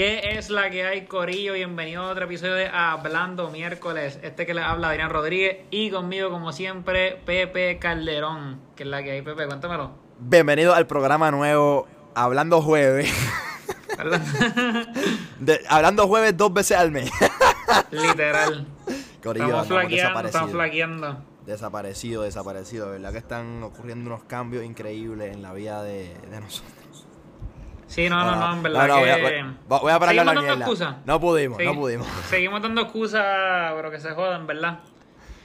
¿Qué es la que hay, Corillo? Bienvenido a otro episodio de Hablando Miércoles. Este que le habla Adrián Rodríguez y conmigo, como siempre, Pepe Calderón. ¿Qué es la que hay, Pepe? Cuéntamelo. Bienvenido al programa nuevo Hablando Jueves. De- hablando Jueves dos veces al mes. Literal. Corillo, Estamos flaqueando, estamos flaqueando. Desaparecido, desaparecido. De verdad que están ocurriendo unos cambios increíbles en la vida de, de nosotros. Sí, no, no, no, en verdad Ah, no, voy a- voy- voy a Seguimos la mierda. excusas. No pudimos, Sí, no pudimos. Seguimos dando excusas, pero que se jodan, ¿verdad?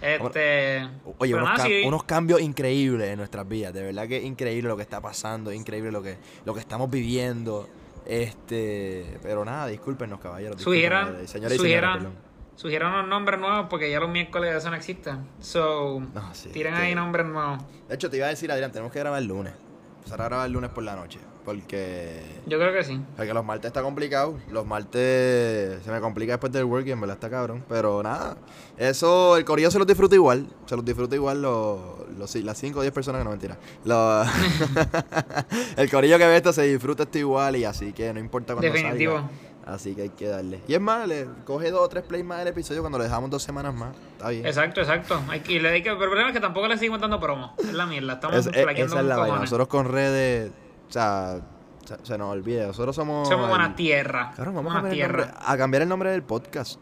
Este... Oye, unos, nada, cam- sí, unos cambios increíbles en nuestras vidas. De verdad que es increíble lo que está pasando, es increíble lo que, lo que estamos viviendo. Este, pero nada, discúlpenos, caballeros. Sugieran, y sugieran, sugieran unos nombres nuevos porque ya los miércoles eso no existe. So, No, sí, tiren que- ahí nombres nuevos. De hecho, te iba a decir, Adrián, tenemos que grabar el lunes. Empezar a grabar el lunes por la noche. Porque, Yo creo que sí. porque los martes está complicado. Los martes se me complica después del work y en verdad está cabrón. Pero nada, eso, el corillo se los disfruta igual. Se los disfruta igual los, los, las 5 o 10 personas que no mentira. Los- el corillo que ve esto se disfruta esto igual y así que no importa cuándo Definitivo. salga. Así que hay que darle. Y es más, le coge dos o tres plays más del episodio cuando le dejamos dos semanas más. Está bien. Exacto, exacto. Hay que, y le hay que, pero el problema es que tampoco le seguimos dando promo. Es la mierda. Estamos Es- flaqueando esa es con la vaina. cojones. Nosotros con redes, o sea, se, se nos olvida. Nosotros somos. Somos el- buena tierra. Cabrón, vamos a, cambiar el tierra. nombre- a cambiar el nombre del podcast.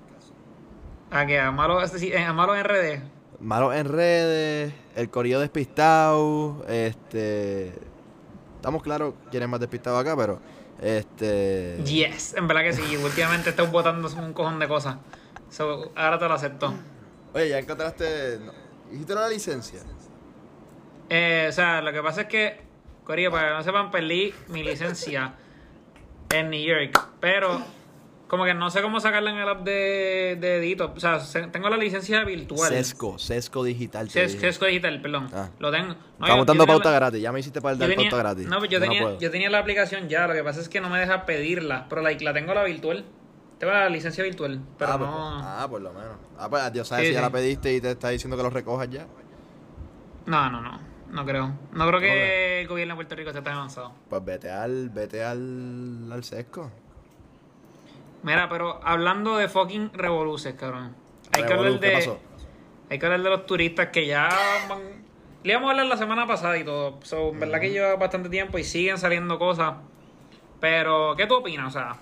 A que a malo, a malo en RD. Malos en redes, el corillo despistado, este... Estamos claros quién es más despistado acá, pero... Este... Yes, en verdad que sí. Últimamente estoy votando un cojón de cosas. So, ahora te lo acepto. Oye, ya encontraste... no, ¿Hiciste la licencia? Eh, o sea, lo que pasa es que, Corillo, para que no sepan, perdí mi licencia en New York. Pero, como que no sé cómo sacarla en el app de, de Edito. O sea, se- tengo la licencia virtual. Sesco, Sesco Digital. te dije. Sesco Digital, perdón. Ah. Lo tengo. No, Estamos dando pauta la- gratis. Ya me hiciste para yo dar tenía- pauta gratis. No, pues yo, tenía, yo tenía la aplicación ya, lo que pasa es que no me deja pedirla, pero like, la tengo la virtual. Tengo la licencia virtual, pero ah, pues, no... ah, por lo menos. Ah, pues Dios sabe Sí, si ya la pediste y te está diciendo que lo recojas ya. No, no, no, no creo. No creo ¿Cómo que el gobierno de Puerto Rico esté tan avanzado. Pues vete al... Vete al... Al Sesco. Mira, pero hablando de fucking revoluces, cabrón. Hay que Revolu, hablar ¿qué de... pasó? Hay que hablar de los turistas que ya van... Le íbamos a hablar la semana pasada y todo. So, en verdad que lleva bastante tiempo y siguen saliendo cosas. Pero, ¿qué tú opinas? O sea,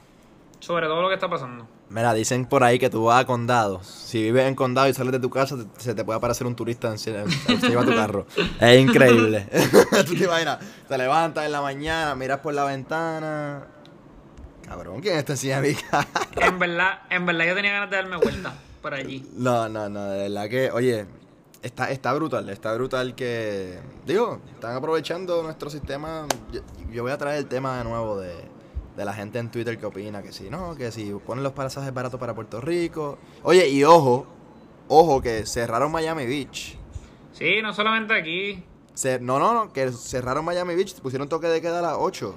sobre todo lo que está pasando. Mira, dicen por ahí que tú vas a condado. Si vives en condado y sales de tu casa, te- se te puede aparecer un turista encima encima de tu carro. Es increíble. tú te imaginas, te levantas en la mañana, miras por la ventana. Cabrón, ¿quién está encima de mi carro? En verdad, en verdad yo tenía ganas de darme vuelta por allí. No, no, no, de verdad que, oye, está, está brutal, está brutal que, digo, están aprovechando nuestro sistema. Yo, yo voy a traer el tema de nuevo de, de la gente en Twitter que opina que si no, que si ponen los pasajes baratos para Puerto Rico. Oye, y ojo, ojo, que cerraron Miami Beach. Sí, no solamente aquí. No, no, no, que cerraron Miami Beach, pusieron toque de queda a las 8.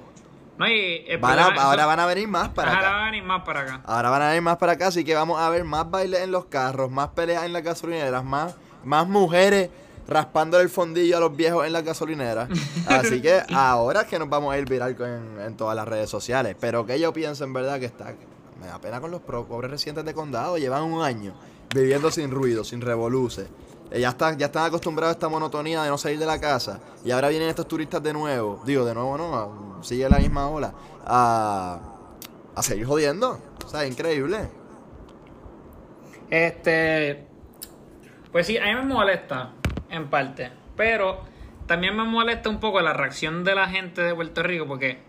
No, y Van a- ahora van a venir más para acá. ahora van a venir más para acá. Ahora van a venir más para acá, así que vamos a ver más bailes en los carros, más peleas en las gasolineras, más, más mujeres raspándole el fondillo a los viejos en las gasolineras. Así que ahora es que nos vamos a ir viral en, en todas las redes sociales. Pero que yo pienso en verdad que está. Me da pena con los pro- pobres residentes de condado. Llevan un año viviendo sin ruido, sin revoluces. Eh, Ya están, ya están acostumbrados a esta monotonía de no salir de la casa. Y ahora vienen estos turistas de nuevo. Digo, de nuevo no, sigue la misma ola. A, a seguir jodiendo. O sea, increíble. Este. Pues sí, a mí me molesta, en parte. Pero también me molesta un poco la reacción de la gente de Puerto Rico porque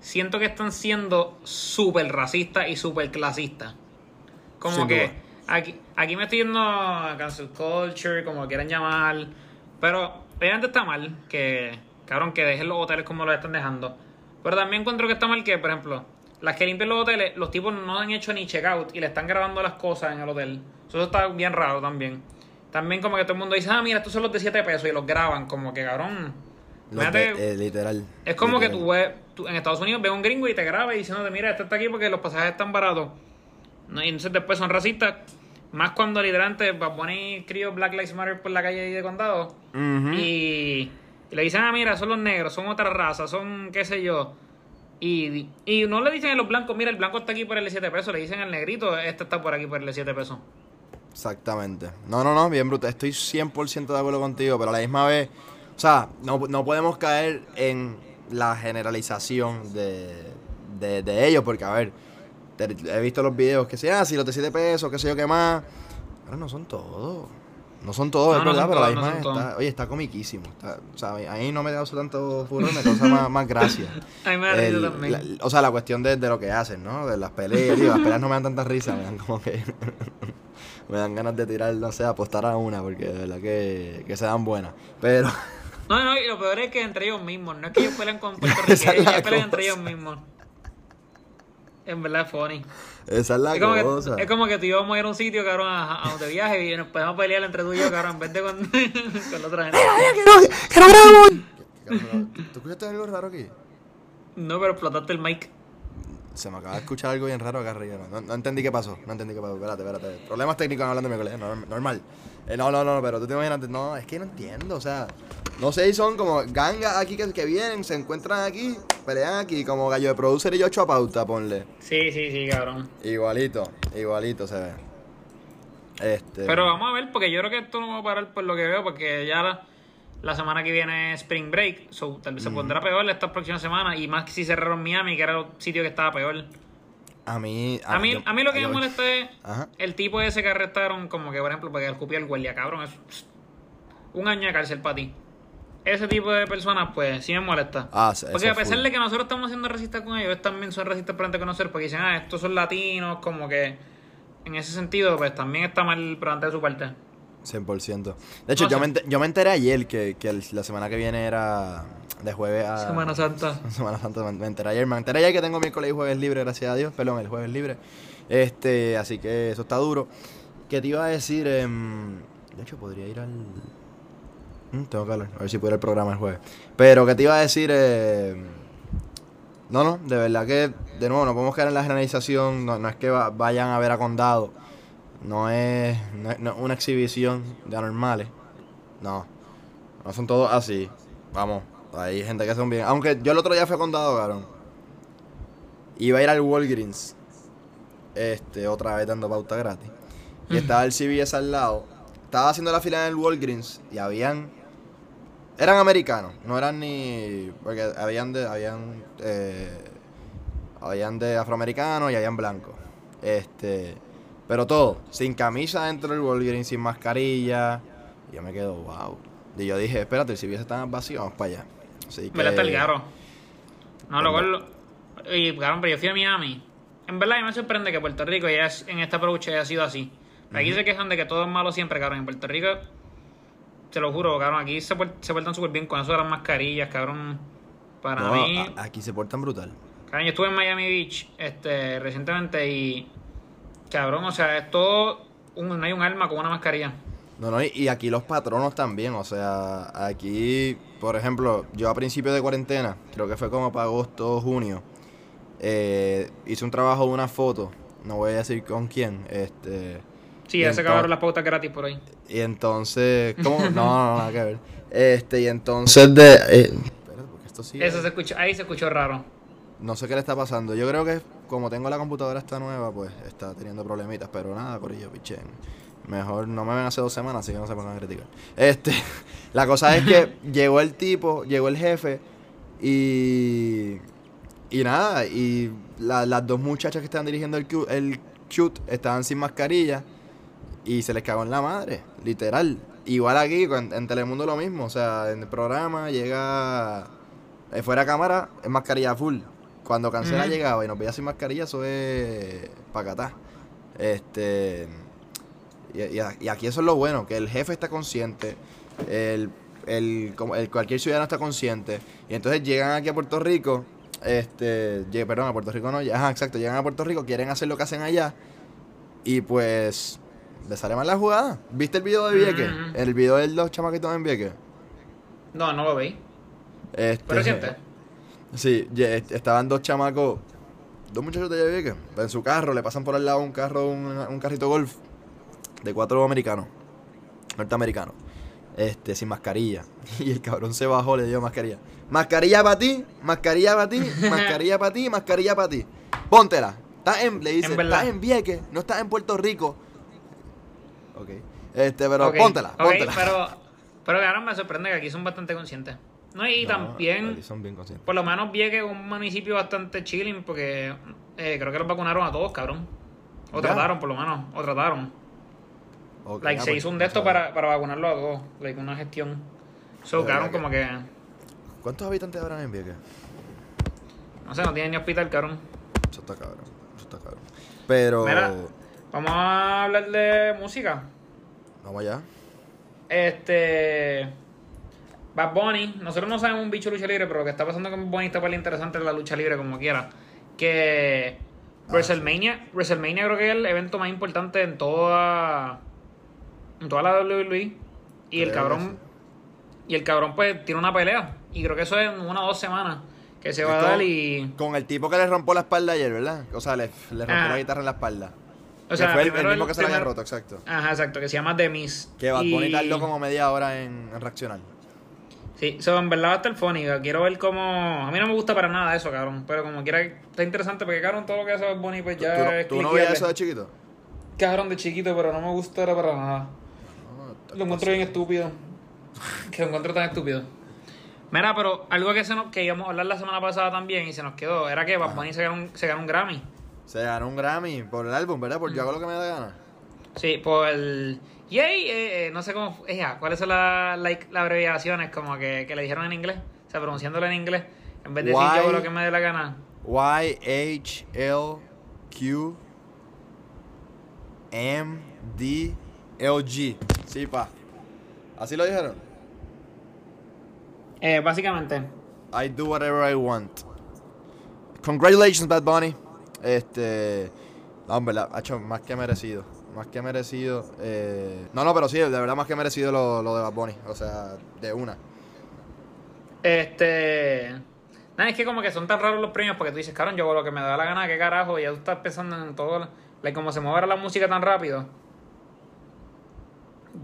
siento que están siendo súper racistas y súper clasistas. Como Sin que duda. aquí, aquí me estoy yendo a cancel culture, como quieran llamar. Pero obviamente está mal que, cabrón, que dejen los hoteles como los están dejando. Pero también encuentro que está mal que, por ejemplo, las que limpian los hoteles, los tipos no han hecho ni checkout y le están grabando las cosas en el hotel. Eso está bien raro también. También como que todo el mundo dice, ah, mira, estos son los de 7 pesos y los graban. Como que, cabrón. De- eh, literal. es como que tú ves, tú- en Estados Unidos ves un gringo y te graba y diciéndote, mira, este está aquí porque los pasajes están baratos. No, y entonces después son racistas. Más cuando literalmente va a poner crío Black Lives Matter por la calle ahí de condado. Y le dicen, ah, mira, son los negros, son otra raza, son qué sé yo. Y, y no le dicen a los blancos, mira, el blanco está aquí por el 7 pesos, le dicen al negrito, este está por aquí por el 7 pesos. Exactamente. No, no, no, bien brutal. Estoy 100% de acuerdo contigo, pero a la misma vez, o sea, no, no podemos caer en la generalización de, de, ellos, porque a ver, te- he visto los videos que sea, si los de 7 pesos, qué sé yo qué más. Pero no son todos. No son todos, No, es verdad, pero la todos, no misma está, oye, está comiquísimo. Está, o sea, a mí no me causa tanto furor, me causa más, más gracia. A mí me da risa también. la- o sea, la cuestión de, de lo que hacen, ¿no? De las peleas. Digo, las peleas no me dan tanta risa, me dan como que. me dan ganas de tirar, no sé, apostar a una, porque de verdad que, que se dan buenas. Pero. No, no, y lo peor es que entre ellos mismos, no es que ellos pelean con puertorriqueños, la ellos pelean entre ellos mismos. En verdad es funny. Esa es la Es como, cosa. que, es como que tú y yo vamos a ir a un sitio, cabrón, a, a donde viaje y nos podemos pelear entre tú y yo, cabrón, en vez de con, con la otra gente. ¡Que no grabamos! ¿Tú escuchaste algo raro aquí? No, pero explotaste el mic. Se me acaba de escuchar algo bien raro acá arriba. No, no entendí qué pasó. No entendí qué pasó. Espérate, espérate. Problemas técnicos hablando de mi colega. norm- Normal. Eh, no, no, no, pero tú te imaginas. No, es que no entiendo. O sea, no sé si son como gangas aquí que, que vienen, se encuentran aquí, pelean aquí, como gallo de producer y yo a pauta, ponle. Sí, sí, sí, cabrón. Igualito, igualito se ve. Este. Pero vamos a ver, porque yo creo que esto no va a parar por lo que veo, porque ya la, la semana que viene es Spring Break, so, tal vez se pondrá peor esta próxima semana, y más que si cerraron Miami, que era el sitio que estaba peor. A mí. A mí, yo- a mí lo que yo- me molesta es Ajá. el tipo ese que arrestaron, como que por ejemplo, porque escupió el guardia, cabrón, es pss, un año de cárcel para ti. Ese tipo de personas, pues, sí me molesta. Ah, porque a pesar full. de que nosotros estamos haciendo racistas con ellos, ellos también son racistas antes de conocer, porque dicen, ah, estos son latinos, como que en ese sentido, pues también está mal de su parte. 100%. De hecho, No yo, me enter- yo me enteré ayer que, que el- la semana que viene era de jueves a. Semana Santa. Semana Santa, me, enteré ayer. Me enteré ayer que tengo miércoles y jueves libre, gracias a Dios. Perdón, el jueves libre. Este, así que eso está duro. ¿Qué te iba a decir? Em, de hecho, podría ir al. Mm, tengo que hablar, a ver si puedo ir al programa el jueves. Pero, ¿qué te iba a decir? Em, no, no, de verdad que, de nuevo, no podemos caer en la generalización. No, no es que va- vayan a ver a Condado. No es, no es- no es una exhibición de anormales. No. No son todos así. Vamos, hay gente que son bien. Aunque yo el otro día fui a Condado, cabrón. Iba a ir al Walgreens. Este, otra vez dando pauta gratis. Y estaba el CVS al lado. Estaba haciendo la fila en el Walgreens y habían. Eran americanos, no eran ni. Porque habían de. Habían. eh, habían de afroamericanos y habían blancos. Este. Pero todo, sin camisa dentro del Walgreens, sin mascarilla. Y yo me quedo, wow. Y yo dije, espérate, el CVS está vacío, vamos para allá. Así que. Me el garro. No, luego. lo- Y, cabrón, pero yo fui a Miami. En verdad, a mí me sorprende que Puerto Rico ya es- en esta approach haya sido así. Aquí se quejan de que todo es malo siempre, cabrón. En Puerto Rico, te lo juro, cabrón, aquí se, se portan súper bien con eso de las mascarillas, cabrón. Para No, mí, aquí se portan brutal. cabrón, yo estuve en Miami Beach este, recientemente y, cabrón, o sea, es todo, un- no hay un alma con una mascarilla. No, no, y, y aquí los patronos también, o sea, aquí, por ejemplo, yo a principio de cuarentena, creo que fue como para agosto, junio, eh, hice un trabajo de una foto, no voy a decir con quién, este, Sí, ya se acabaron las pautas gratis por ahí. y entonces, ¿cómo? No, no, no, nada que ver. Este, y entonces de... eh, espérate, porque esto sí... Eso se escuchó, ahí se escuchó raro. No sé qué le está pasando. Yo creo que como tengo la computadora esta nueva, pues está teniendo problemitas. Pero nada, Corillo, pichen. Mejor no me ven hace dos semanas, así que no se pongan a criticar. Este, la cosa es que llegó el tipo, llegó el jefe y. Y nada, y la- las dos muchachas que estaban dirigiendo el, el shoot estaban sin mascarilla y se les cagó en la madre, literal. Igual aquí, con- en Telemundo lo mismo, o sea, en el programa llega eh, fuera de cámara, es mascarilla full. Cuando cancela llegaba y nos veía sin mascarilla, eso es pacatá. Este. Y, y y aquí eso es lo bueno, que el jefe está consciente, el, el, cualquier ciudadano está consciente, y entonces llegan aquí a Puerto Rico, este, perdón, a Puerto Rico no, ajá, exacto, llegan a Puerto Rico, quieren hacer lo que hacen allá, y pues le sale mal la jugada. ¿Viste el video de Vieques? Ujú. El video de los chamaquitos en Vieques. No, no lo veí. Este, ¿Fue reciente? Sí, estaban dos chamacos, dos muchachos de Vieques, en su carro, le pasan por al lado un carro, un, un carrito golf de cuatro americanos, norteamericanos. este, sin mascarilla. Y el cabrón se bajó, le dio mascarilla. Mascarilla para ti, mascarilla para ti, mascarilla para ti, mascarilla para ti. Póntela. Estás en, le dice, estás en Vieques, no estás en Puerto Rico. Ok. Este, pero Ok, póntela, pero, pero cabrón, me sorprende que aquí son bastante conscientes. No, y No, también, aquí son bien conscientes. por lo menos vi que es un municipio bastante chilling porque eh, creo que los vacunaron a todos, cabrón. O Ya. trataron, por lo menos, o trataron. Like, ah, se pues, hizo un de esto para, para vacunarlo a todos, like, una gestión. So, cabrón, como que, ¿Cuántos habitantes habrán en Vieques? no sé, no tienen ni hospital, cabrón. Eso está cabrón, eso está cabrón. Pero, Mira. Vamos a hablar de música. vamos allá. Este. Bad Bunny, nosotros no sabemos un bicho de lucha libre, pero lo que está pasando con Bad Bunny está para interesante en la lucha libre, como quiera. Que Ah, WrestleMania, WrestleMania creo que es el evento más importante en toda. En toda la WWE. Y el cabrón. Y el cabrón, pues, tiene una pelea. Y creo que eso es en una o dos semanas. Que se va a dar y. Con el tipo que le rompió la espalda ayer, ¿verdad? O sea, le, le rompió Ah. la guitarra en la espalda. O sea, fue el, el mismo que se la había roto, exacto. Ajá, exacto, que se llama The Miz. Que Bunny Y- tardó como media hora en, en reaccionar. Sí, so, en verdad va a estar funny. Quiero ver cómo. A mí no me gusta para nada eso, cabrón. Pero como quiera, está interesante porque, cabrón, todo lo que hace Bad Bunny, pues ya ¿Tú, es tú no veías eso de chiquito? Cabrón de chiquito, pero no me gusta para nada. No, Lo encuentro bien estúpido. Que lo encuentro tan estúpido. Mira, pero algo que, se nos, que íbamos a hablar la semana pasada también y se nos quedó era que Bad Bunny se ganó, un, se ganó un Grammy. Se ganó un Grammy por el álbum, ¿verdad? Por yo hago lo que me da gana. Sí, por el. Yay, eh, eh, no sé cómo. eh, ¿Cuáles son la- las abreviaciones como que, que le dijeron en inglés? O sea, pronunciándolo en inglés. En vez de decir Why? yo lo que me dé la gana. Y, H, L, Q, M, D, L, G. Sí, pa. ¿Así lo dijeron? Eh, básicamente. I do whatever I want. Congratulations, Bad Bunny. Este. No, verdad, ha hecho más que merecido. Más que merecido. eh, No, no, pero sí, de verdad más que merecido lo, lo de Bad Bunny. O sea, de una. Este. Nada, es que como que son tan raros los premios porque tú dices, cabrón, yo hago lo que me da la gana, qué carajo, y ya tú estás pensando en todo. Like, como se mueve la música tan rápido.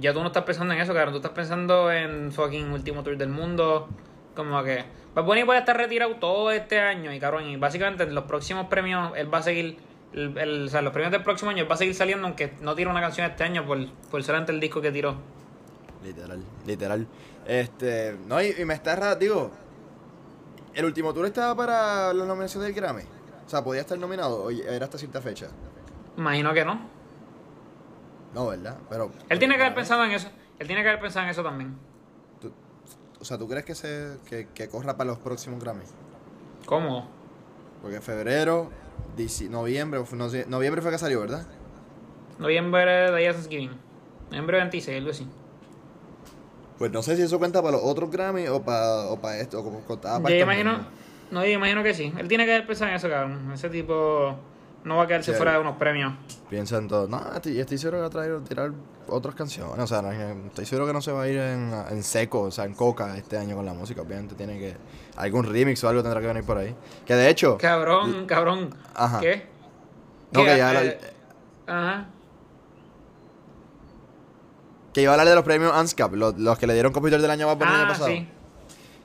Ya tú no estás pensando en eso, cabrón. Tú estás pensando en fucking último tour del mundo. Como que. Bad Bunny puede estar retirado todo este año y cabrón. Y básicamente en los próximos premios él va a seguir. El, el- o sea, los premios del próximo año va a seguir saliendo aunque no tire una canción este año por, por ser ante el disco que tiró. Literal, literal. Este. No, y, y me está raro, digo. El último tour estaba para la nominación del Grammy. O sea, podía estar nominado. o era hasta cierta fecha. Imagino que no. No, ¿verdad? Pero. Él tiene que haber pensado en eso. Él tiene que haber pensado en eso también. tú- o sea, ¿tú crees que se que, que corra para los próximos Grammy? ¿Cómo? Porque en febrero, dici- noviembre, no sé, noviembre fue que salió, ¿verdad? Noviembre de Thanksgiving. Noviembre 26, algo así. Pues no sé si eso cuenta para los otros Grammy o para o para esto, o como contaba para Yo imagino. No, yo imagino que sí. Él tiene que haber pensado en eso, cabrón. Ese tipo no va a quedarse Sí. fuera de unos premios. Piensa en todo. No, estoy, estoy seguro que va a traer, tirar otras canciones. O sea, no, estoy seguro que no se va a ir en, en seco, o sea, en coca este año con la música. Obviamente tiene que. Algún remix o algo tendrá que venir por ahí. Que de hecho. Cabrón, cabrón. Ajá. ¿Qué? No, ¿Qué? que ya. Eh, Ajá. Que iba a hablar de los premios ANSCAP, los, los que le dieron compositor del año más bonito el año Ah, pasado. sí.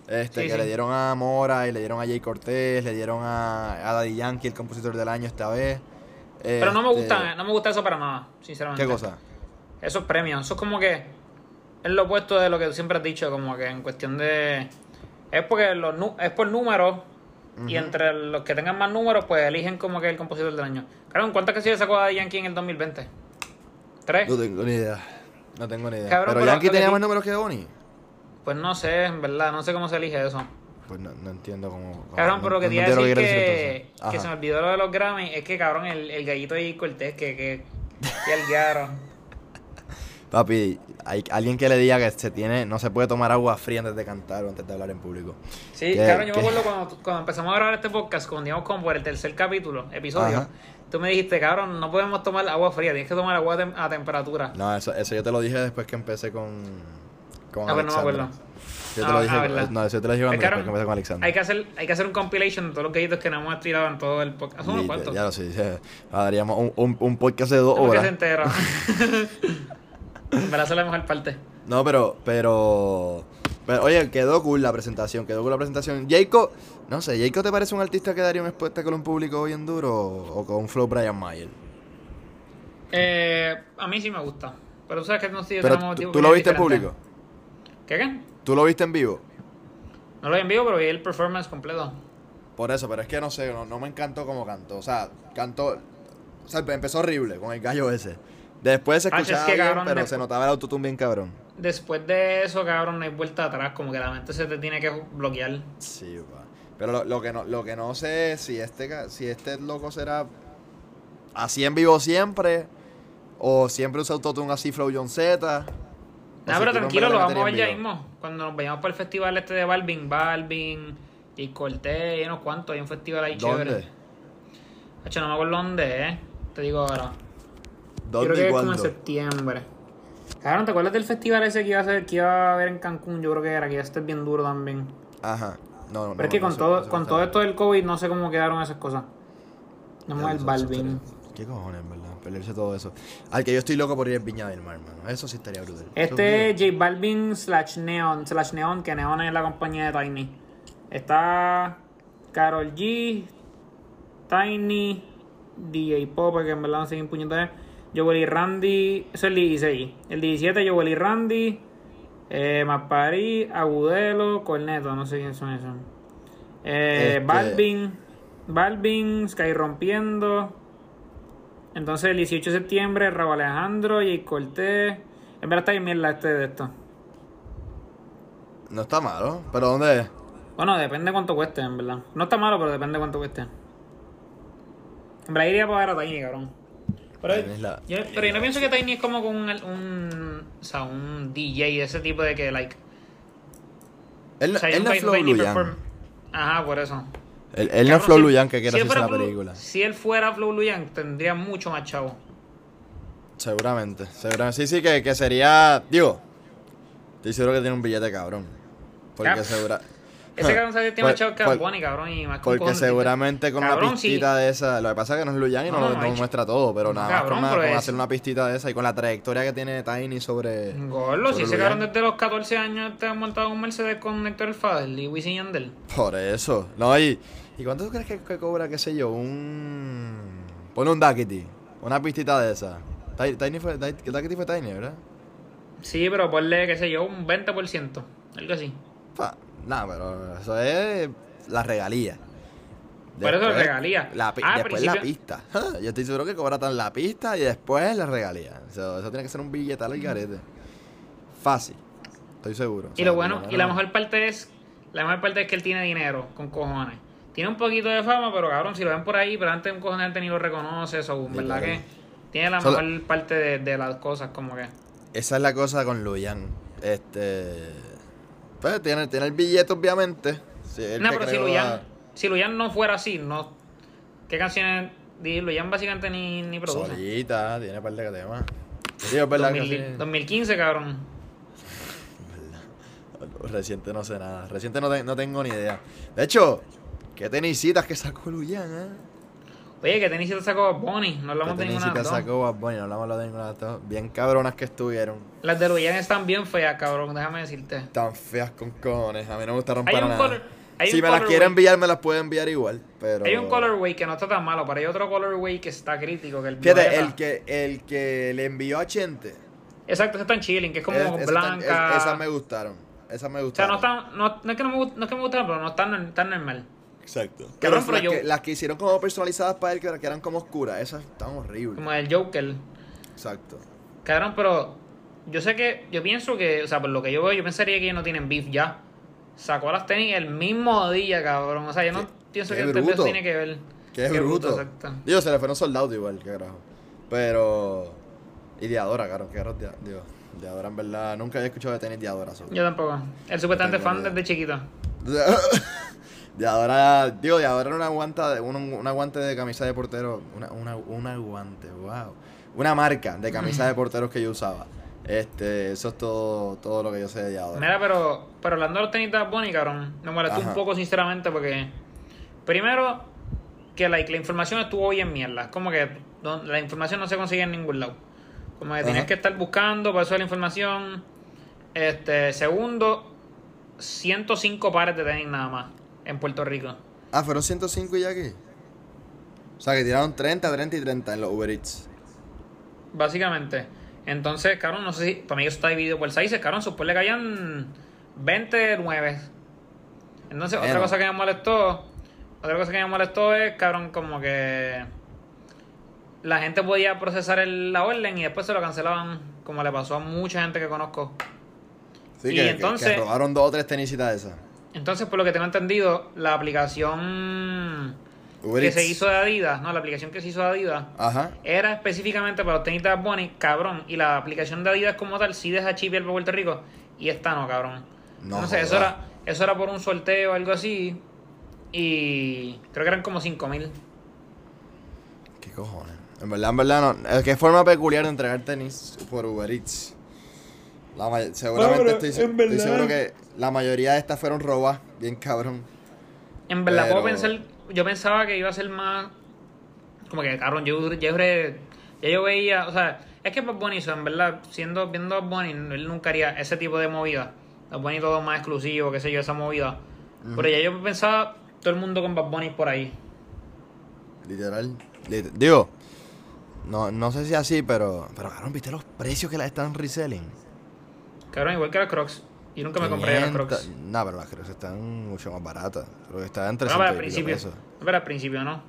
Este, Sí, que sí. le dieron a Mora y le dieron a Jay Cortés, le dieron a, a Daddy Yankee, el compositor del año esta vez. Pero no me Este, gusta, no me gusta eso para nada, sinceramente. ¿Qué cosa? Esos premios, eso es como que es lo opuesto de lo que tú siempre has dicho, como que en cuestión de es porque los es por números y entre los que tengan más números pues eligen como que el compositor del año. Claro, ¿cuántas canciones sacó Daddy Yankee en el 2020? ¿Tres? No tengo ni idea. No tengo ni idea. Cabrón, pero Yankee tenía más números que Bonnie. Pues no sé, en verdad, no sé cómo se elige eso. Pues no, no entiendo cómo. Cabrón, no- pero lo que te iba a decir que, que se me olvidó lo de los Grammy es que cabrón, el, el gallito ahí Cortés que, que, que el guiaro. Papi, hay alguien que le diga que se tiene, no se puede tomar agua fría antes de cantar o antes de hablar en público. Sí, ¿Qué- cabrón, yo me acuerdo cuando, cuando empezamos a grabar este podcast, cuando íbamos como por el tercer capítulo, episodio, Ajá. tú me dijiste, cabrón, no podemos tomar agua fría, tienes que tomar agua a temperatura. No, eso, eso yo te lo dije después que empecé con. Con Ah, pues no me acuerdo. Yo te Ah, lo ah, dije. verdad. no, yo te lo dije cuando empecé con Alexandra. Hay que, hacer, hay que hacer un compilation de todos los gallitos que nos hemos tirado en todo el podcast. Son unos cuantos. Ya lo sé. ya, Haríamos un, un, un podcast de dos horas. se entera. en verdad, esa es la mejor parte. No, pero, pero, pero, oye, quedó cool la presentación, quedó cool la presentación. Jacob, no sé, Jacob te parece un artista que daría un espectáculo en público bien duro o, o con un flow Brian Mayer? Eh, a mí sí me gusta. Pero tú sabes que no estoy Pero tú, tú lo viste en público, ¿Qué qué? tú lo viste en vivo. No lo vi en vivo, pero vi el performance completo. Por eso, pero es que no sé, no, no me encantó como cantó. O sea, cantó. O sea, empezó horrible con el gallo ese. Después se Ah, es escuchaba que, bien, cabrón, pero después- se notaba el autotune bien cabrón. Después de eso, cabrón, no hay vuelta atrás. Como que la mente se te tiene que bloquear. Sí, pa. Pero lo, lo que no, lo que no sé es si este, si este loco será así en vivo siempre. O siempre usa autotune así Flow John Z. No, si pero tranquilo, lo vamos a ver ya mismo. Cuando nos vayamos para el festival este de Balvin, Balvin y Cortés y unos cuantos. Hay un festival ahí chévere. ¿Dónde? Hacho, no me acuerdo dónde, eh. Te digo ahora. Yo creo ¿Dónde que y es como en septiembre. Cabrón, ¿te acuerdas del festival ese que iba a hacer, que iba a haber en Cancún? Yo creo que era, que ya este es bien duro también. Ajá. No, no, Pero es no, que no con todo, no con todo esto del COVID no sé cómo quedaron esas cosas. Eso- eso Balvin. ¿Qué cojones, en verdad? Perderse todo eso. Al que yo estoy loco por ir al Viña del Mar, hermano. Eso sí estaría brutal. Este es J Balvin slash Neon, slash Neon, que Neon es la compañía de Tiny. Está Carol G, Tiny, DJ Pop, que en verdad no sé quién puñeta es. Joel y Randy, eso es el 16. El 17, Joel y Randy, eh, Maspari, Agudelo, Corneto, no sé quiénes son esos. Eh, Este- Balvin, Balvin, Sky Rompiendo. Entonces el 18 de septiembre, Raúl Alejandro, Jay Cortés. En verdad está bien mierda este de esto. No está malo. ¿Pero dónde es? Bueno, depende cuánto cueste, en verdad. No está malo, pero depende cuánto cueste. En verdad iría para ver a Tiny, cabrón. Pero, la- yo, pero yo no pienso que Tiny es como con un, un, o sea, un DJ, ese tipo de que, like... Él, o sea, él no es Flow Ajá, por eso. Él, él no es Flow si- Luyan que quiere si él hacerse la película. Si él fuera Flow Luyan, tendría mucho más chavo. Seguramente, seguramente. Sí, sí, que, que sería. Digo, estoy seguro que tiene un billete cabrón. Porque Cap. segura. Ese cabrón sabe que tiene más chavos que Bunny, cabrón, y más Porque cojones. seguramente con Cabrón, una sí. pistita de esa. Lo que pasa es que no es Luyan y no, No, muestra todo, pero nada más Cabrón, con, una- pero con hacer una pistita de esa y con la trayectoria que tiene Tiny sobre. Gordo, si ese cabrón desde los 14 años está montado en un Mercedes con Héctor El Fadel y Wisin Yandel. Por eso. No, y. ¿Y cuánto tú crees que, que cobra, qué sé yo? Un. Pone un Duckity. Una pistita de esa. Ti- Tiny fue. Duckity fue Tiny, ¿verdad? Sí, pero ponle, qué sé yo, un 20%, algo así. Nah, pero eso es la regalía. Por eso regalía. La, Ah, después la pista. Yo estoy seguro que cobra tan la pista y después la regalía. Eso, eso tiene que ser un billetal al garete. Fácil. Estoy seguro. O Y lo bueno, no, y la mejor parte es, la mejor parte es que él tiene dinero, con cojones. Tiene un poquito de fama, pero cabrón, si lo ven por ahí, pero antes un cojonel ni lo reconoce, eso, ¿verdad que? Tiene la Solo- mejor parte de, de las cosas, como que. Esa es la cosa con Luyan. Este. Pues tiene, tiene el billete, obviamente. Él No, pero si Luyan, a- si Luyan no fuera así, no. ¿Qué canciones? Luyan básicamente ni, ni produce. Solita, tiene par de temas. Sí, es verdad que 2000 sí. 2015, cabrón. Reciente no sé nada. Reciente no, te- no tengo ni idea. De hecho, qué tenisitas que sacó Luyan, ¿eh? Oye, que tenis te sacó Bonnie, no hablamos de ninguna de tenisitas las dos. sacó Bad Bunny, no hablamos de ninguna de las dos. Bien cabronas que estuvieron. Las de Luyan están bien feas, cabrón, déjame decirte. Tan feas con cojones. A mí no me gustaron para nada. color- si me las quiere enviar, me las puede enviar igual. Pero... Hay un colorway que no está tan malo, pero hay otro colorway que está crítico, que el Fíjate, el que, el que le envió a Chente. Exacto, ese está en chilling, que es como es- esas blanca. es- esas me gustaron. Esas me O sea, gustaron. no están, no, no es que no me, no es que me gustaran, pero no están tan normal. Exacto. Cabrón, Pero las, yo- que, las que hicieron como personalizadas para él, que, que eran como oscuras, esas están horribles. Como el Joker. Exacto. Cabrón, pero yo sé que, yo pienso que, o sea, por lo que yo veo, yo pensaría que ellos no tienen beef ya. Sacó las tenis el mismo día, cabrón. O sea, yo no Qué- pienso qué que este bruto. pedo tiene que ver. Qué, bruto. exacto. Digo, se le fueron soldados igual, qué carajo. Pero. Y Diadora, claro, que. Dios. Diadora, en verdad, nunca había escuchado de tenis Diadora. so. Yo tampoco. Él supuestamente fan idea. desde chiquito. Diadora, digo, Diadora era una guanta, de, un, una guante de camisa de portero. Una, una, una guante, wow. Una marca de camisa de porteros que yo usaba. Este, eso es todo, todo lo que yo sé de Diadora. Mira, pero, pero hablando de los tenis de Bunny, cabrón, me molestó Ajá. un poco, sinceramente, porque. Primero, que like, la información estuvo bien mierda. Es como que no- la información no se consigue en ningún lado. Como que tenías Ajá. que estar buscando para eso la información. Este, segundo, 105 pares de tenis nada más en Puerto Rico. Ah, fueron 105 ya aquí. O sea, que tiraron 30, 30 y 30 en los Uber Eats. Básicamente. Entonces, cabrón, no sé si. Para mí eso está dividido por 6, cabrón. Supone que hayan 29. Entonces, otra cosa que me molestó. Otra cosa que me molestó es, cabrón, como que. La gente podía procesar el- la orden y después se lo cancelaban. Como le pasó a mucha gente que conozco. Sí, Y que, que- entonces- que robaron dos o tres tenisitas esas. Entonces, por lo que tengo entendido, la aplicación Uber que Eats. se hizo de Adidas, no, la aplicación que se hizo de Adidas, Ajá. era específicamente para los tenis de Bad Bunny, cabrón. Y la aplicación de Adidas como tal sí deja chip para Puerto Rico y esta no, cabrón. No sé, eso era, eso era por un sorteo o algo así. Y creo que eran como 5 mil. ¿Qué cojones? En verdad, en verdad, no. Es que es forma peculiar de entregar tenis por Uber Eats. La may- seguramente pero estoy, en estoy seguro que la mayoría de estas fueron robadas. Bien cabrón. En verdad, Pero- puedo pensar, yo pensaba que iba a ser más. Como que, cabrón, yo, ya yo veía, o sea, es que Bad Bunny, en verdad, siendo, viendo a Bad Bunny, él nunca haría ese tipo de movida. Bad Bunny todo más exclusivo, qué sé yo, esa movida. Pero ya yo pensaba todo el mundo con Bad Bunny por ahí. Literal. Lit- Digo, no, no sé si así, pero. Pero, cabrón, ¿viste los precios que las están reselling? Cabrón, igual que las Crocs. Y nunca me compré las 500 Crocs. No, pero las Crocs están mucho más baratas. Creo que estaban en No, pero 300 al y principio. pesos. Pero al principio no.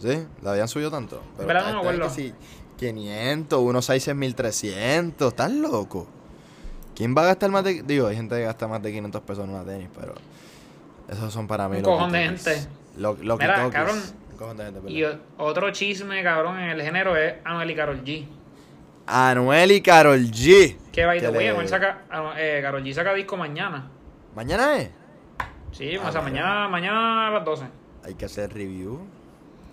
¿Sí? ¿La habían subido tanto? Pero no me acuerdo. que sí, 500, unos 6300. ¿Estás loco? ¿Quién va a gastar más de.? Digo, hay gente que gasta más de 500 pesos en una tenis, pero. Esos son para mí Un cojón de gente. Lo, lo Mira, kitokis. cabrón. Un cojón de gente, Y perdón. o- otro chisme, cabrón, en el género es Anuel y Karol G. Anuel y Karol G. Que by the way, Anuel saca, Anu- eh, Karol G saca disco mañana. ¿Mañana es? Sí, Ah, o sea, bueno. mañana, mañana a las 12. Hay que hacer review.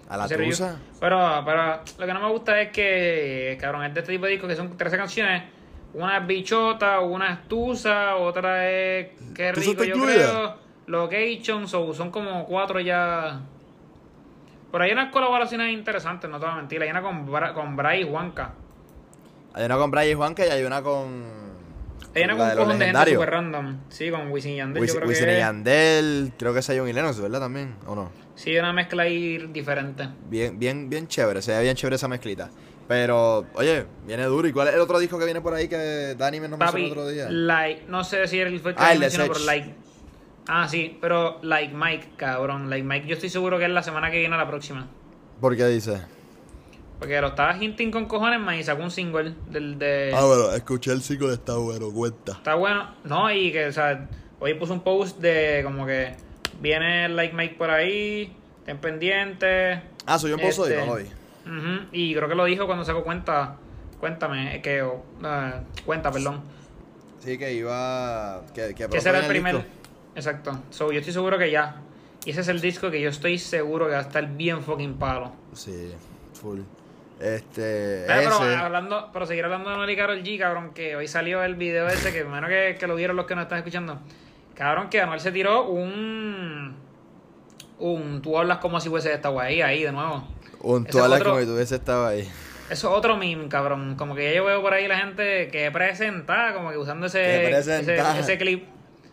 A la tusa. Pero, pero lo que no me gusta es que, cabrón, es de este tipo de discos que son 13 canciones. Una es bichota, una es tusa, otra es qué ¿Tusa rico yo creo. Location, so, son como cuatro ya. Pero hay unas colaboraciones interesantes, no te voy a mentir. Hay una con, Bra con Bray y Juanca. Hay una con Brian y Juanca y hay una con. Hay una con un cojón de gente super random. Sí, con Wisin y Yandel, yo creo Wisin que y. Yandel. Creo que es Zion y Lennox, ¿verdad? También, ¿o no? Sí, una mezcla ahí diferente. Bien, bien, bien chévere, se ve bien chévere esa mezclita. Pero, oye, viene duro. ¿Y cuál es el otro disco que viene por ahí que Dani me nos mencionó el otro día? like, no sé si él fue el que Ah, el mencionó, pero like. Ah, sí, pero like Mike, cabrón. Like Mike, yo estoy seguro que es la semana que viene la próxima. ¿Por qué dice? Porque lo estaba hinting con cojones más y sacó un single del de. Ah, bueno, escuché el single, está bueno, cuenta. Está bueno. No, y que, o sea, hoy puso un post de como que viene like Mike por ahí, estén pendientes. Ah, soy un pozo y Este, no lo vi. Ujú, Y creo que lo dijo cuando sacó cuenta. Cuéntame, eh, que. eh, cuenta, perdón. Sí, que iba. Que, que Que será el primer. disco. Exacto. So, yo estoy seguro que ya. Y ese es el disco que yo estoy seguro que va a estar bien fucking palo. Sí, full. Este. Pero, pero ese. hablando, pero seguir hablando de Noel y Karol G, cabrón, que hoy salió el video ese, que menos que, que lo vieron los que nos están escuchando. Cabrón, que Anuel se tiró un. Un. Tú hablas como si fuese esta guay ahí de nuevo. Un toala otro- como si tuviese estado ahí. Eso es otro meme, cabrón. Como que ya yo veo por ahí la gente que presenta, como que usando ese, ese, ese clip.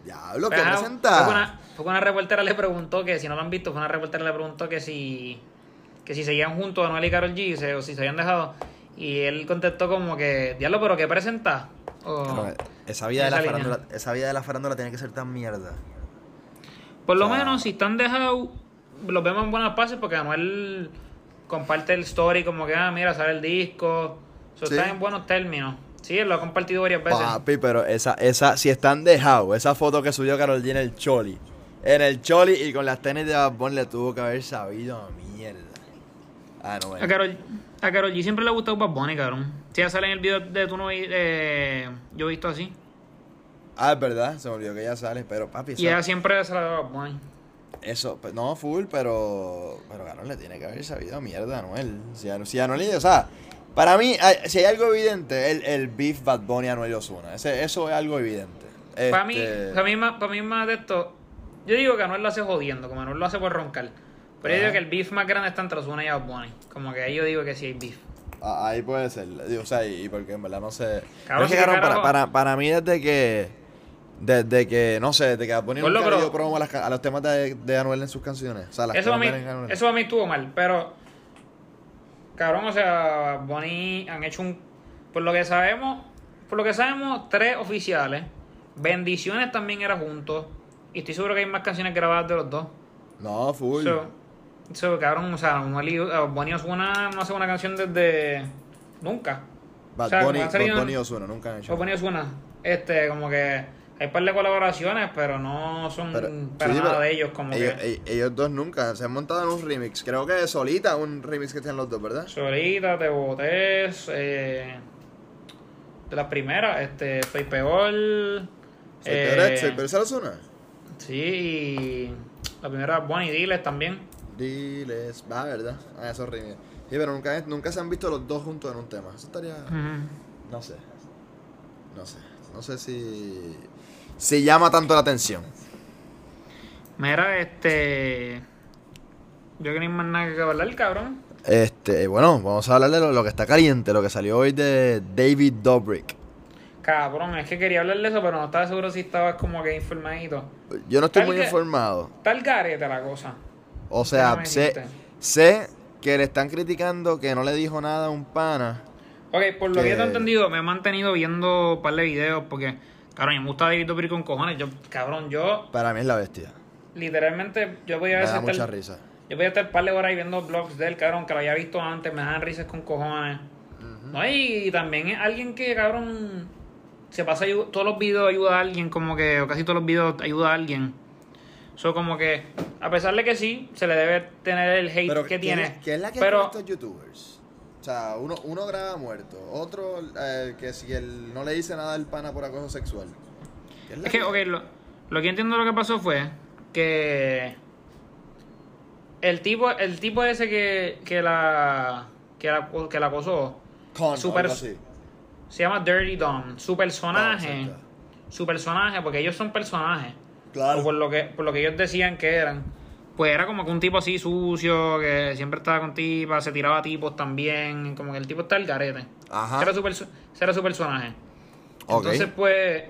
Diablo, que presenta. Fue que una, fue una reportera le preguntó que, si no lo han visto, fue una reportera le preguntó que si que si seguían juntos Anuel y Karol G se- o si se habían dejado. Y él contestó como que, diablo, pero ¿qué presenta? O, Pero esa vida de la farándula, esa vida de la farándula tiene que ser tan mierda. por lo o sea- menos, si están dejados, los vemos en buenas pases porque Anuel comparte el story como que, ah, mira, sale el disco. So, Sí. Están en buenos términos. Sí, él lo ha compartido varias veces. Papi, pero esa, esa, si están dejados, esa foto que subió Karol G en el Choli. En el Choli y con las tenis de Bad Bunny le tuvo que haber sabido a mierda. Ah, no, A. Karol, a Karol G siempre le ha gustado Bad Bunny, cabrón. Si ya sale en el video de tú no eh, yo he visto así. Ah, es verdad, se me olvidó que ella sale, pero papi, Y ella siempre a Bad Bunny. eso, pues, no full, pero, pero Karol le tiene que haber sabido a mierda a Anuel. Si, Anu- si Anuel, o sea, para mí, si hay algo evidente, el, el beef Bad Bunny Anuel y Ozuna. Ese, eso es algo evidente. Para mí, Este, para mí, más, para mí más de esto, yo digo que Anuel lo hace jodiendo, como Anuel lo hace por roncar. Pero yo digo que el beef más grande está entre Ozuna y Bad Bunny. Como que ahí yo digo que sí hay beef. Ah, Ahí puede ser. O sea, y porque en verdad no sé. Cabrón, Pero es que, ¿qué cabrón, para, carajo? para, para mí desde que. Desde que, no sé, desde que Bad Bunny Ponlo, nunca le dio pero- promo a, las ca- a los temas de, de Anuel en sus canciones. O sea, las Eso a, mí, Anuel. eso a mí estuvo mal, pero. Cabrón, o sea, Bonnie han hecho un. Por lo que sabemos, por lo que sabemos, tres oficiales. Bendiciones también era juntos. Y estoy seguro que hay más canciones grabadas de los dos. No, full. So, so, cabrón, o sea, Bonnie Ozuna no hace una canción desde. Nunca. Bad o sea, Bunny, Bad Bunny Ozuna nunca han hecho. O Bonnie Ozuna. Este, como que. Hay un par de colaboraciones, pero no son Pero- para sí, nada pero de ellos, como ellos, que. ellos dos nunca se han montado en un remix. Creo que solita un remix que tienen los dos, ¿verdad? Solita, Te Botés, eh, de las primeras, este, Soy Peor. Soy eh, peor, soy peor. Sí, y la primera Bonnie Diles también. Diles, va, ¿verdad? Ah, esos remix. Sí, pero nunca, nunca se han visto los dos juntos en un tema. Eso estaría. No sé. No sé. No sé si. Si llama tanto la atención. Mira, este. Yo que hay más nada que hablar, cabrón. Este, bueno, vamos a hablar de lo, lo que está caliente, lo que salió hoy de David Dobrik. Cabrón, es que quería hablar de eso, pero no estaba seguro si estabas como que informadito. Yo no estoy Tal muy informado. Está el garete la cosa. O sea, sé, sé que le están criticando que no le dijo nada a un pana. Ok, por lo que yo te he entendido, me he mantenido viendo un par de videos porque, cabrón, me gusta David Dobrik con cojones. Yo, cabrón, yo Para mí es la bestia. literalmente, yo podía Me da estar, mucha risa. yo podía estar un par de horas ahí viendo vlogs de él, cabrón, que lo había visto antes, me dan risas con cojones. No, y también es alguien que, cabrón, se pasa todos los videos ayuda a alguien, como que, o casi todos los videos ayuda a alguien. Eso como que, a pesar de que sí, se le debe tener el hate que ¿qué tiene. ¿Qué es la que pero, estos youtubers? O sea, uno, uno graba muerto, otro eh, que si él no le dice nada al pana por acoso sexual. ¿Qué es Es que, ok, lo, lo que entiendo lo que pasó fue que el tipo, el tipo ese que, que la que la, que la acosó Con, así. se llama Dirty Dom. Su personaje, Ah, su personaje, porque ellos son personajes. Claro. O por lo que, por lo que ellos decían que eran. Pues era como que un tipo así sucio, que siempre estaba con tipas, se tiraba a tipos también, como que el tipo está el garete. Ajá. Ese era su, perso- ese era su personaje. Entonces, pues,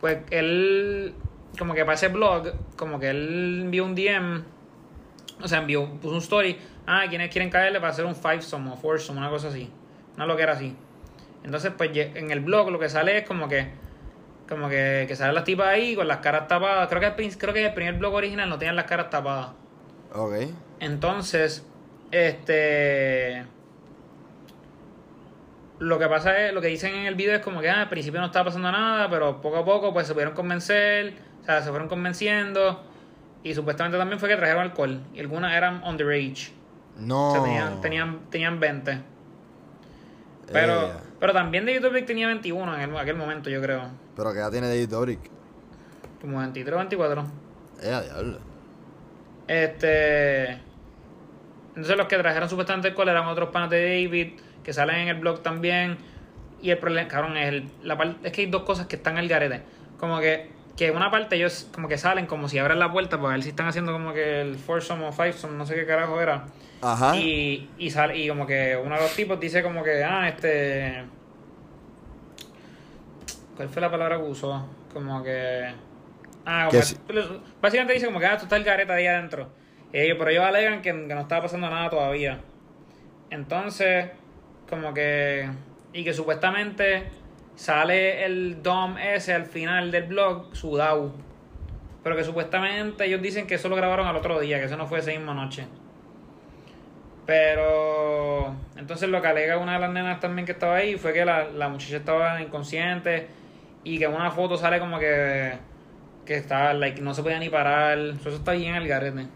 pues él, como que para ese blog, como que él envió un DM, o sea, envió, puso un story, ah, quienes quieren caerle para hacer un five some o four some, una cosa así, una lo que era así. Entonces, pues en el blog lo que sale es como que, como que, que salen las tipas ahí con las caras tapadas. Creo que, el, creo que el primer blog original no tenían las caras tapadas. Ok. Entonces, este. Lo que pasa es, lo que dicen en el video es como que ah, al principio no estaba pasando nada, pero poco a poco pues se pudieron convencer, o sea, se fueron convenciendo. Y supuestamente también fue que trajeron alcohol. Y algunas eran underage. No. O sea, tenían, tenían, tenían 20. Pero, Eh, pero también David Dobrik tenía 21 en el- aquel momento, yo creo. pero que ya tiene David Dobrik. Como 23 o 24. Eh, diablo. Este. Entonces los que trajeron supuestamente alcohol eran otros panas de David, que salen en el blog también. Y el problema, cabrón, es, el- la es que hay dos cosas que están al garete. Como que, que una parte ellos como que salen como si abren la puerta para ver si están haciendo como que el foursome o fivesome, no sé qué carajo era. Ajá. Y, y sale, y como que uno de los tipos dice como que, ah, este. ¿Cuál fue la palabra que usó? Como que. Ah, como Que básicamente dice como que, ah, tú estás el gareta ahí adentro. Y ellos, pero ellos alegan que, que no estaba pasando nada todavía. Entonces, como que. Y que supuestamente sale el Dom ese al final del blog, sudado. Pero que supuestamente ellos dicen que eso lo grabaron al otro día, que eso no fue esa misma noche. Pero entonces lo que alega una de las nenas también que estaba ahí fue que la, la muchacha estaba inconsciente y que en una foto sale como que, que estaba, like, no se podía ni parar. Eso está bien el garete.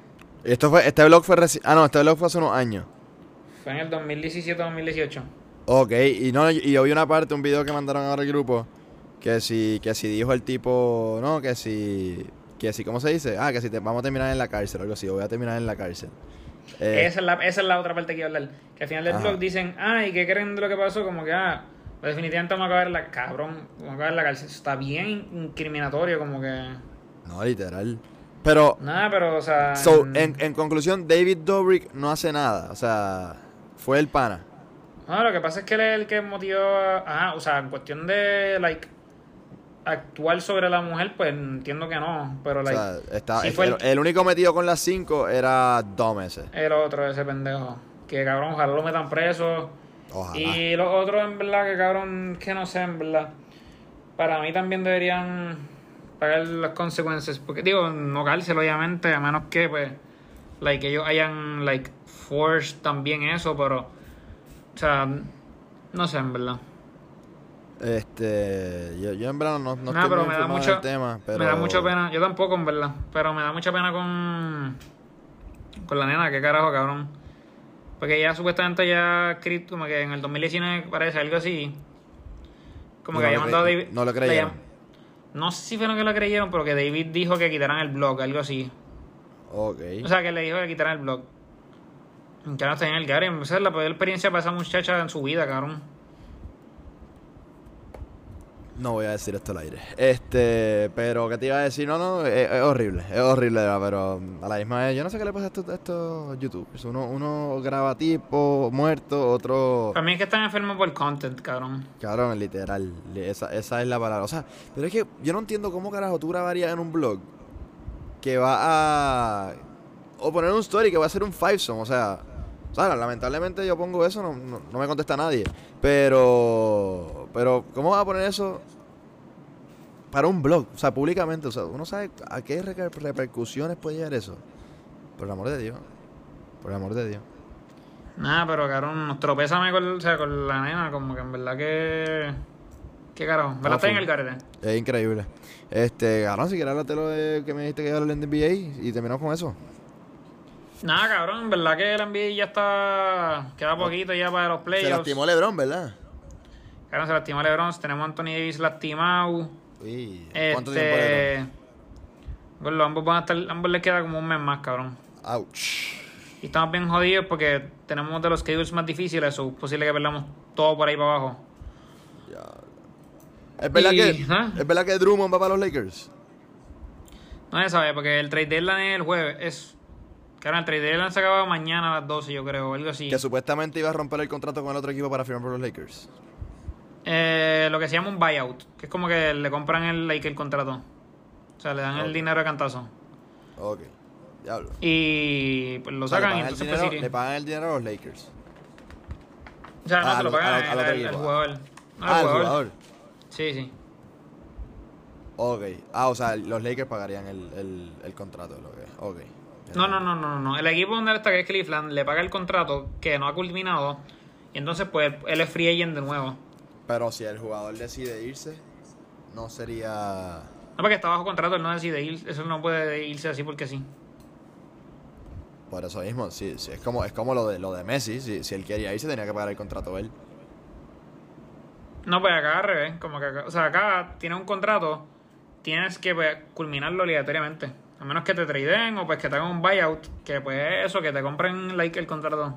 Esto fue, este blog fue reci- Ah, no, este blog fue hace unos años. Fue en el 2017-2018. Ok, y no, y yo vi una parte, un video que mandaron ahora al grupo, que si, que si dijo el tipo, no, que si, que si, ¿cómo se dice? Ah, que si te, vamos a terminar en la cárcel o algo así, voy a terminar en la cárcel. Eh, Esa, es la, esa es la otra parte que iba a hablar. Que al final del Ajá. blog dicen, ay, ¿qué creen de lo que pasó? Como que, ah, pues definitivamente vamos a acabar en la cabrón, vamos a acabar en la cárcel. Eso está bien incriminatorio, como que. no, literal. Pero, Nada, pero, o sea. so, mm, en, en conclusión, David Dobrik no hace nada, o sea, fue el pana. No, lo que pasa es que él es el que motivó. a- Ah, o sea, en cuestión de, like, actuar sobre la mujer, pues entiendo que no. Pero, O like, sea, está, sí el, fue el, el único metido con las 5 era Dom ese. el otro, ese pendejo. Que cabrón, ojalá lo metan preso. Ojalá. Y los otros, en verdad, que cabrón, que no sé, en verdad. Para mí también deberían pagar las consecuencias. Porque, digo, no cárcel, obviamente, a menos que, pues, like, ellos hayan, like, forced también eso, pero, o sea, no sé, en verdad. Este, yo, yo en verdad no, no Nah, estoy pero muy me da mucho, del tema, pero... me da mucha pena, yo tampoco, en verdad, pero me da mucha pena con, con la nena, qué carajo, cabrón. Porque ella supuestamente ya escrito, como que en el 2019 parece algo así. Como No que había mandado David. no le creyeron. No sé si fueron que lo creyeron, pero que David dijo que quitaran el blog, algo así. Ok. O sea, que le dijo que quitaran el blog. Que no está en el Gary. Esa es la peor experiencia para esa muchacha en su vida, cabrón. No voy a decir esto al aire. Este, pero ¿qué te iba a decir? No, no, es, es horrible, es horrible, pero a la misma vez, yo no sé qué le pasa a estos, a estos youtubers. Uno, uno graba tipo muerto, otro... Para mí es que están enfermos por el content, cabrón. Cabrón, literal, li- esa, esa es la palabra. O sea, pero es que yo no entiendo cómo carajo tú grabarías en un blog que va a... O poner un story que va a ser un fivesome, o sea... O sea, lamentablemente yo pongo eso, no, no, no me contesta nadie. Pero... Pero, ¿cómo vas a poner eso para un blog? O sea, públicamente. O sea, uno sabe a qué reper- repercusiones puede llegar eso. Por el amor de Dios. Por el amor de Dios. Nada, pero cabrón, nos tropezame con, o sea, con la nena, como que en verdad que. ¿Qué carajo? ¿Verdad está en el carete? Es increíble. Este, cabrón, si quieres hablarte lo de que me dijiste que iba a hablar NBA y terminamos con eso. Nada, cabrón, en verdad que el NBA ya está. Queda poquito ya para los Se playoffs. lastimó LeBron, ¿verdad? Cabrón, se lastimó LeBron, tenemos a Anthony Davis lastimado. Uy, ¿cuánto tiempo Este. LeBron? Bueno, ambos van a estar. Ambos les queda como un mes más, cabrón. Ouch. Y estamos bien jodidos porque tenemos de los schedules más difíciles, o es posible que perdamos todo por ahí para abajo. ¿Es verdad, Y- que, ¿ah? ¿Es verdad que Drummond va para los Lakers? No se sabe, porque el trade deadline es el jueves. Es. Claro, el deadline se acaba mañana a las 12, yo creo, o algo así. Que supuestamente iba a romper el contrato con el otro equipo para firmar por los Lakers. Eh, lo que se llama un buyout, que es como que le compran el, like, el contrato. O sea, le dan el dinero de cantazo. Ok. Diablo. Y pues lo O sea, le sacan y entonces pues, dinero- le pagan el dinero a los Lakers. O sea, no Ah, se lo pagan al- jugador. No, al Ah, jugador. jugador. Sí, sí. Ok. Ah, o sea, los Lakers pagarían el, el, el contrato. Lo que... Ok. No, no, no, no, no. El equipo donde él está, que es Cleveland, le paga el contrato que no ha culminado. Y entonces, pues, él es free agent de nuevo. Pero si el jugador decide irse, no sería... No, porque está bajo contrato, él no decide ir. Eso no puede irse así porque sí. Por eso mismo, sí, sí, es como, es como lo de lo de Messi, si, si él quería irse tenía que pagar el contrato él. No, pues acá al revés. Como que acá, o sea, acá tiene un contrato, tienes que pues, culminarlo obligatoriamente. A menos que te tradeen o pues que te hagan un buyout, que pues eso, que te compren like el contrato.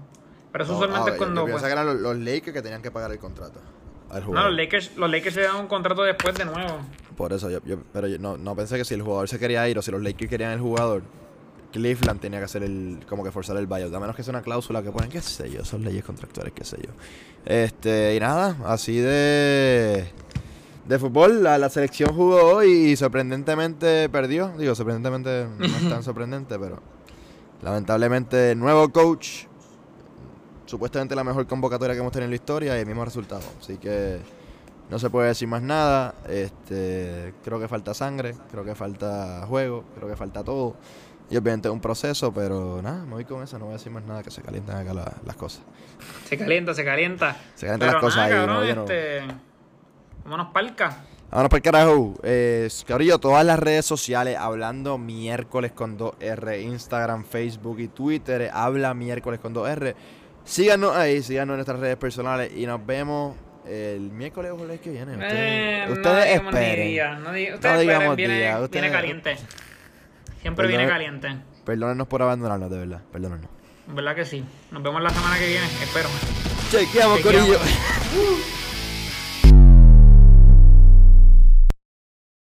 Pero eso No, ah, es cuando. Yo, pues, que eran los, los Lakers que tenían que pagar el contrato al no, los Lakers, los Lakers le dan un contrato después de nuevo. Por eso, yo, yo- pero yo no, no pensé que si el jugador se quería ir o si los Lakers querían el jugador, Cleveland tenía que hacer el, como que forzar el buyout. A menos que sea una cláusula que ponen, qué sé yo, son leyes contractuales, qué sé yo. Este, y nada, así de, de fútbol, la, la selección jugó hoy y sorprendentemente perdió. Digo, sorprendentemente no es tan sorprendente, pero lamentablemente nuevo coach, supuestamente la mejor convocatoria que hemos tenido en la historia y el mismo resultado. Así que no se puede decir más nada. Este, creo que falta sangre, creo que falta juego, creo que falta todo. Y obviamente es un proceso, pero nada, me voy con eso, no voy a decir más nada, que se calientan acá la- las cosas. Se calienta, se calienta. Se calientan Pero las cosas ahí, cabrón, no- este. Vámonos palca. Vámonos para el carajo. Eh, cabrillo, todas las redes sociales, hablando miércoles con 2R, Instagram, Facebook y Twitter, eh, habla miércoles con 2R. Síganos ahí, síganos en nuestras redes personales y nos vemos el miércoles o jueves que viene. Ustedes, Eh, no ustedes digamos ni esperen. día, no No digamos viene, día, viene caliente. Siempre viene caliente. Perdónenos por abandonarnos, de verdad. Perdónenos. ¿Verdad que sí? Nos vemos la semana que viene, espero. Chequeamos, Chequeamos. Corillo.